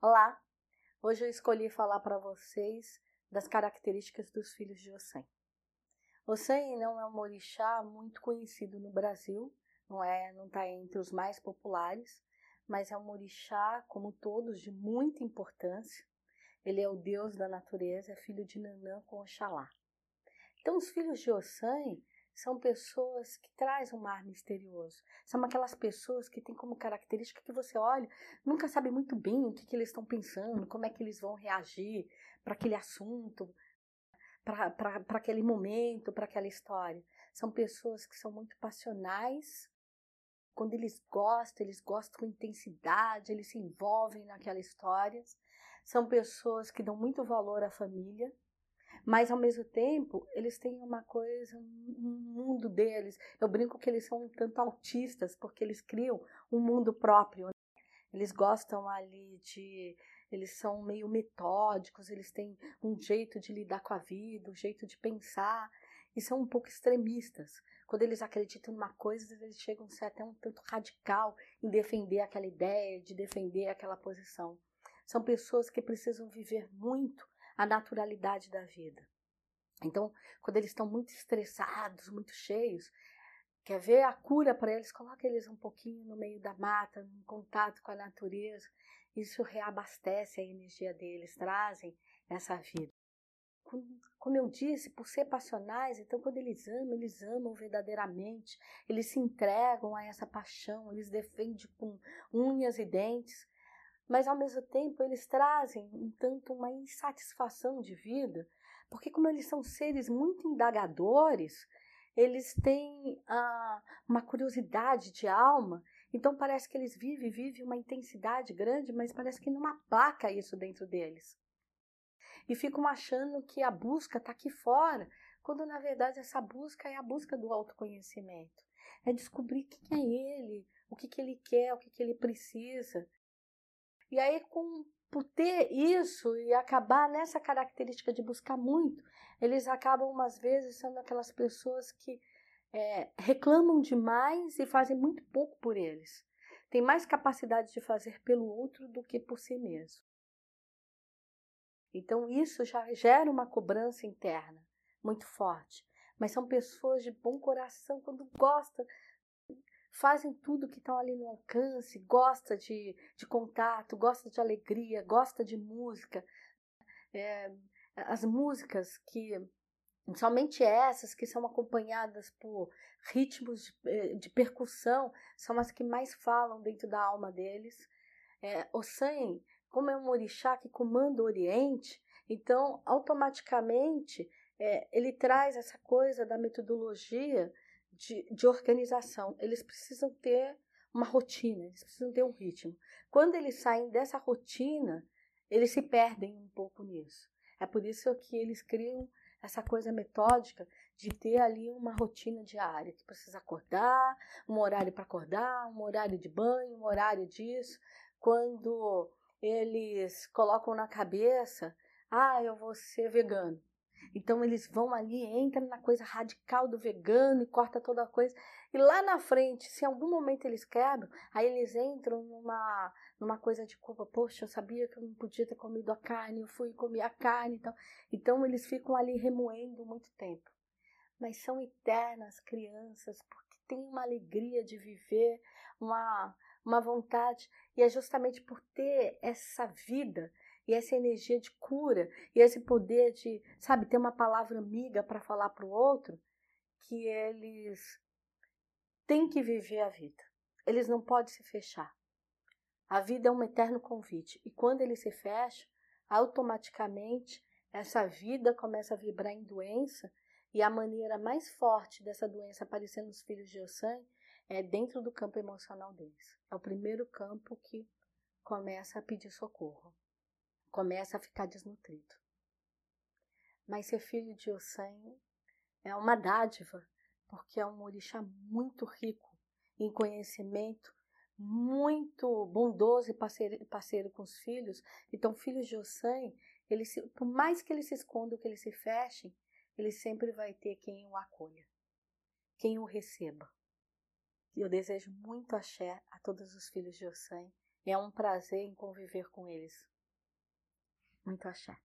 Olá! Hoje eu escolhi falar para vocês das características dos filhos de Ossan. Ossan não é um orixá muito conhecido no Brasil, não é, não está entre os mais populares, mas é um orixá, como todos, de muita importância. Ele é o deus da natureza, é filho de Nanã com Oxalá. Então, os filhos de Ossan são pessoas que trazem um mar misterioso. São aquelas pessoas que têm como característica que você olha, nunca sabe muito bem o que, que eles estão pensando, como é que eles vão reagir para aquele assunto, para aquele momento, para aquela história. São pessoas que são muito passionais. Quando eles gostam, eles gostam com intensidade, eles se envolvem naquela história. São pessoas que dão muito valor à família mas ao mesmo tempo eles têm uma coisa, um mundo deles. Eu brinco que eles são um tanto autistas, porque eles criam um mundo próprio. Né? Eles gostam ali de. Eles são meio metódicos, eles têm um jeito de lidar com a vida, um jeito de pensar, e são um pouco extremistas. Quando eles acreditam numa coisa, eles chegam a ser até um tanto radical em defender aquela ideia, de defender aquela posição. São pessoas que precisam viver muito a naturalidade da vida. Então, quando eles estão muito estressados, muito cheios, quer ver a cura para eles, coloca eles um pouquinho no meio da mata, em contato com a natureza. Isso reabastece a energia deles, trazem essa vida. Como eu disse, por ser passionais, então quando eles amam, eles amam verdadeiramente, eles se entregam a essa paixão, eles defendem com unhas e dentes mas ao mesmo tempo eles trazem um tanto uma insatisfação de vida, porque como eles são seres muito indagadores, eles têm ah, uma curiosidade de alma, então parece que eles vivem, vivem uma intensidade grande, mas parece que não aplaca isso dentro deles. E ficam achando que a busca está aqui fora, quando na verdade essa busca é a busca do autoconhecimento. É descobrir quem é ele, o que, que ele quer, o que, que ele precisa. E aí, com, por ter isso e acabar nessa característica de buscar muito, eles acabam, umas vezes, sendo aquelas pessoas que é, reclamam demais e fazem muito pouco por eles. Tem mais capacidade de fazer pelo outro do que por si mesmo. Então, isso já gera uma cobrança interna muito forte. Mas são pessoas de bom coração, quando gostam fazem tudo que estão ali no alcance, gosta de, de contato, gosta de alegria, gosta de música. É, as músicas que, somente essas que são acompanhadas por ritmos de, é, de percussão, são as que mais falam dentro da alma deles. É, o San, como é um orixá que comanda o Oriente, então automaticamente é, ele traz essa coisa da metodologia de, de organização. Eles precisam ter uma rotina, eles precisam ter um ritmo. Quando eles saem dessa rotina, eles se perdem um pouco nisso. É por isso que eles criam essa coisa metódica de ter ali uma rotina diária, que precisa acordar, um horário para acordar, um horário de banho, um horário disso. Quando eles colocam na cabeça, ah, eu vou ser vegano. Então eles vão ali, entram na coisa radical do vegano e corta toda a coisa. E lá na frente, se em algum momento eles quebram, aí eles entram numa, numa coisa de culpa. Poxa, eu sabia que eu não podia ter comido a carne, eu fui comer a carne. Então, então eles ficam ali remoendo muito tempo. Mas são eternas crianças, porque têm uma alegria de viver, uma, uma vontade. E é justamente por ter essa vida e essa energia de cura e esse poder de, sabe, ter uma palavra amiga para falar para o outro, que eles têm que viver a vida. Eles não podem se fechar. A vida é um eterno convite e quando ele se fecha, automaticamente essa vida começa a vibrar em doença e a maneira mais forte dessa doença aparecer nos filhos de Ossan é dentro do campo emocional deles. É o primeiro campo que começa a pedir socorro começa a ficar desnutrido. Mas ser filho de Ossan é uma dádiva, porque é um orixá muito rico em conhecimento, muito bondoso e parceiro, parceiro com os filhos. Então, filhos de Ossan, por mais que eles se escondam, que eles se fechem, ele sempre vai ter quem o acolha, quem o receba. Eu desejo muito axé a todos os filhos de Ossan É um prazer em conviver com eles. Muito axé.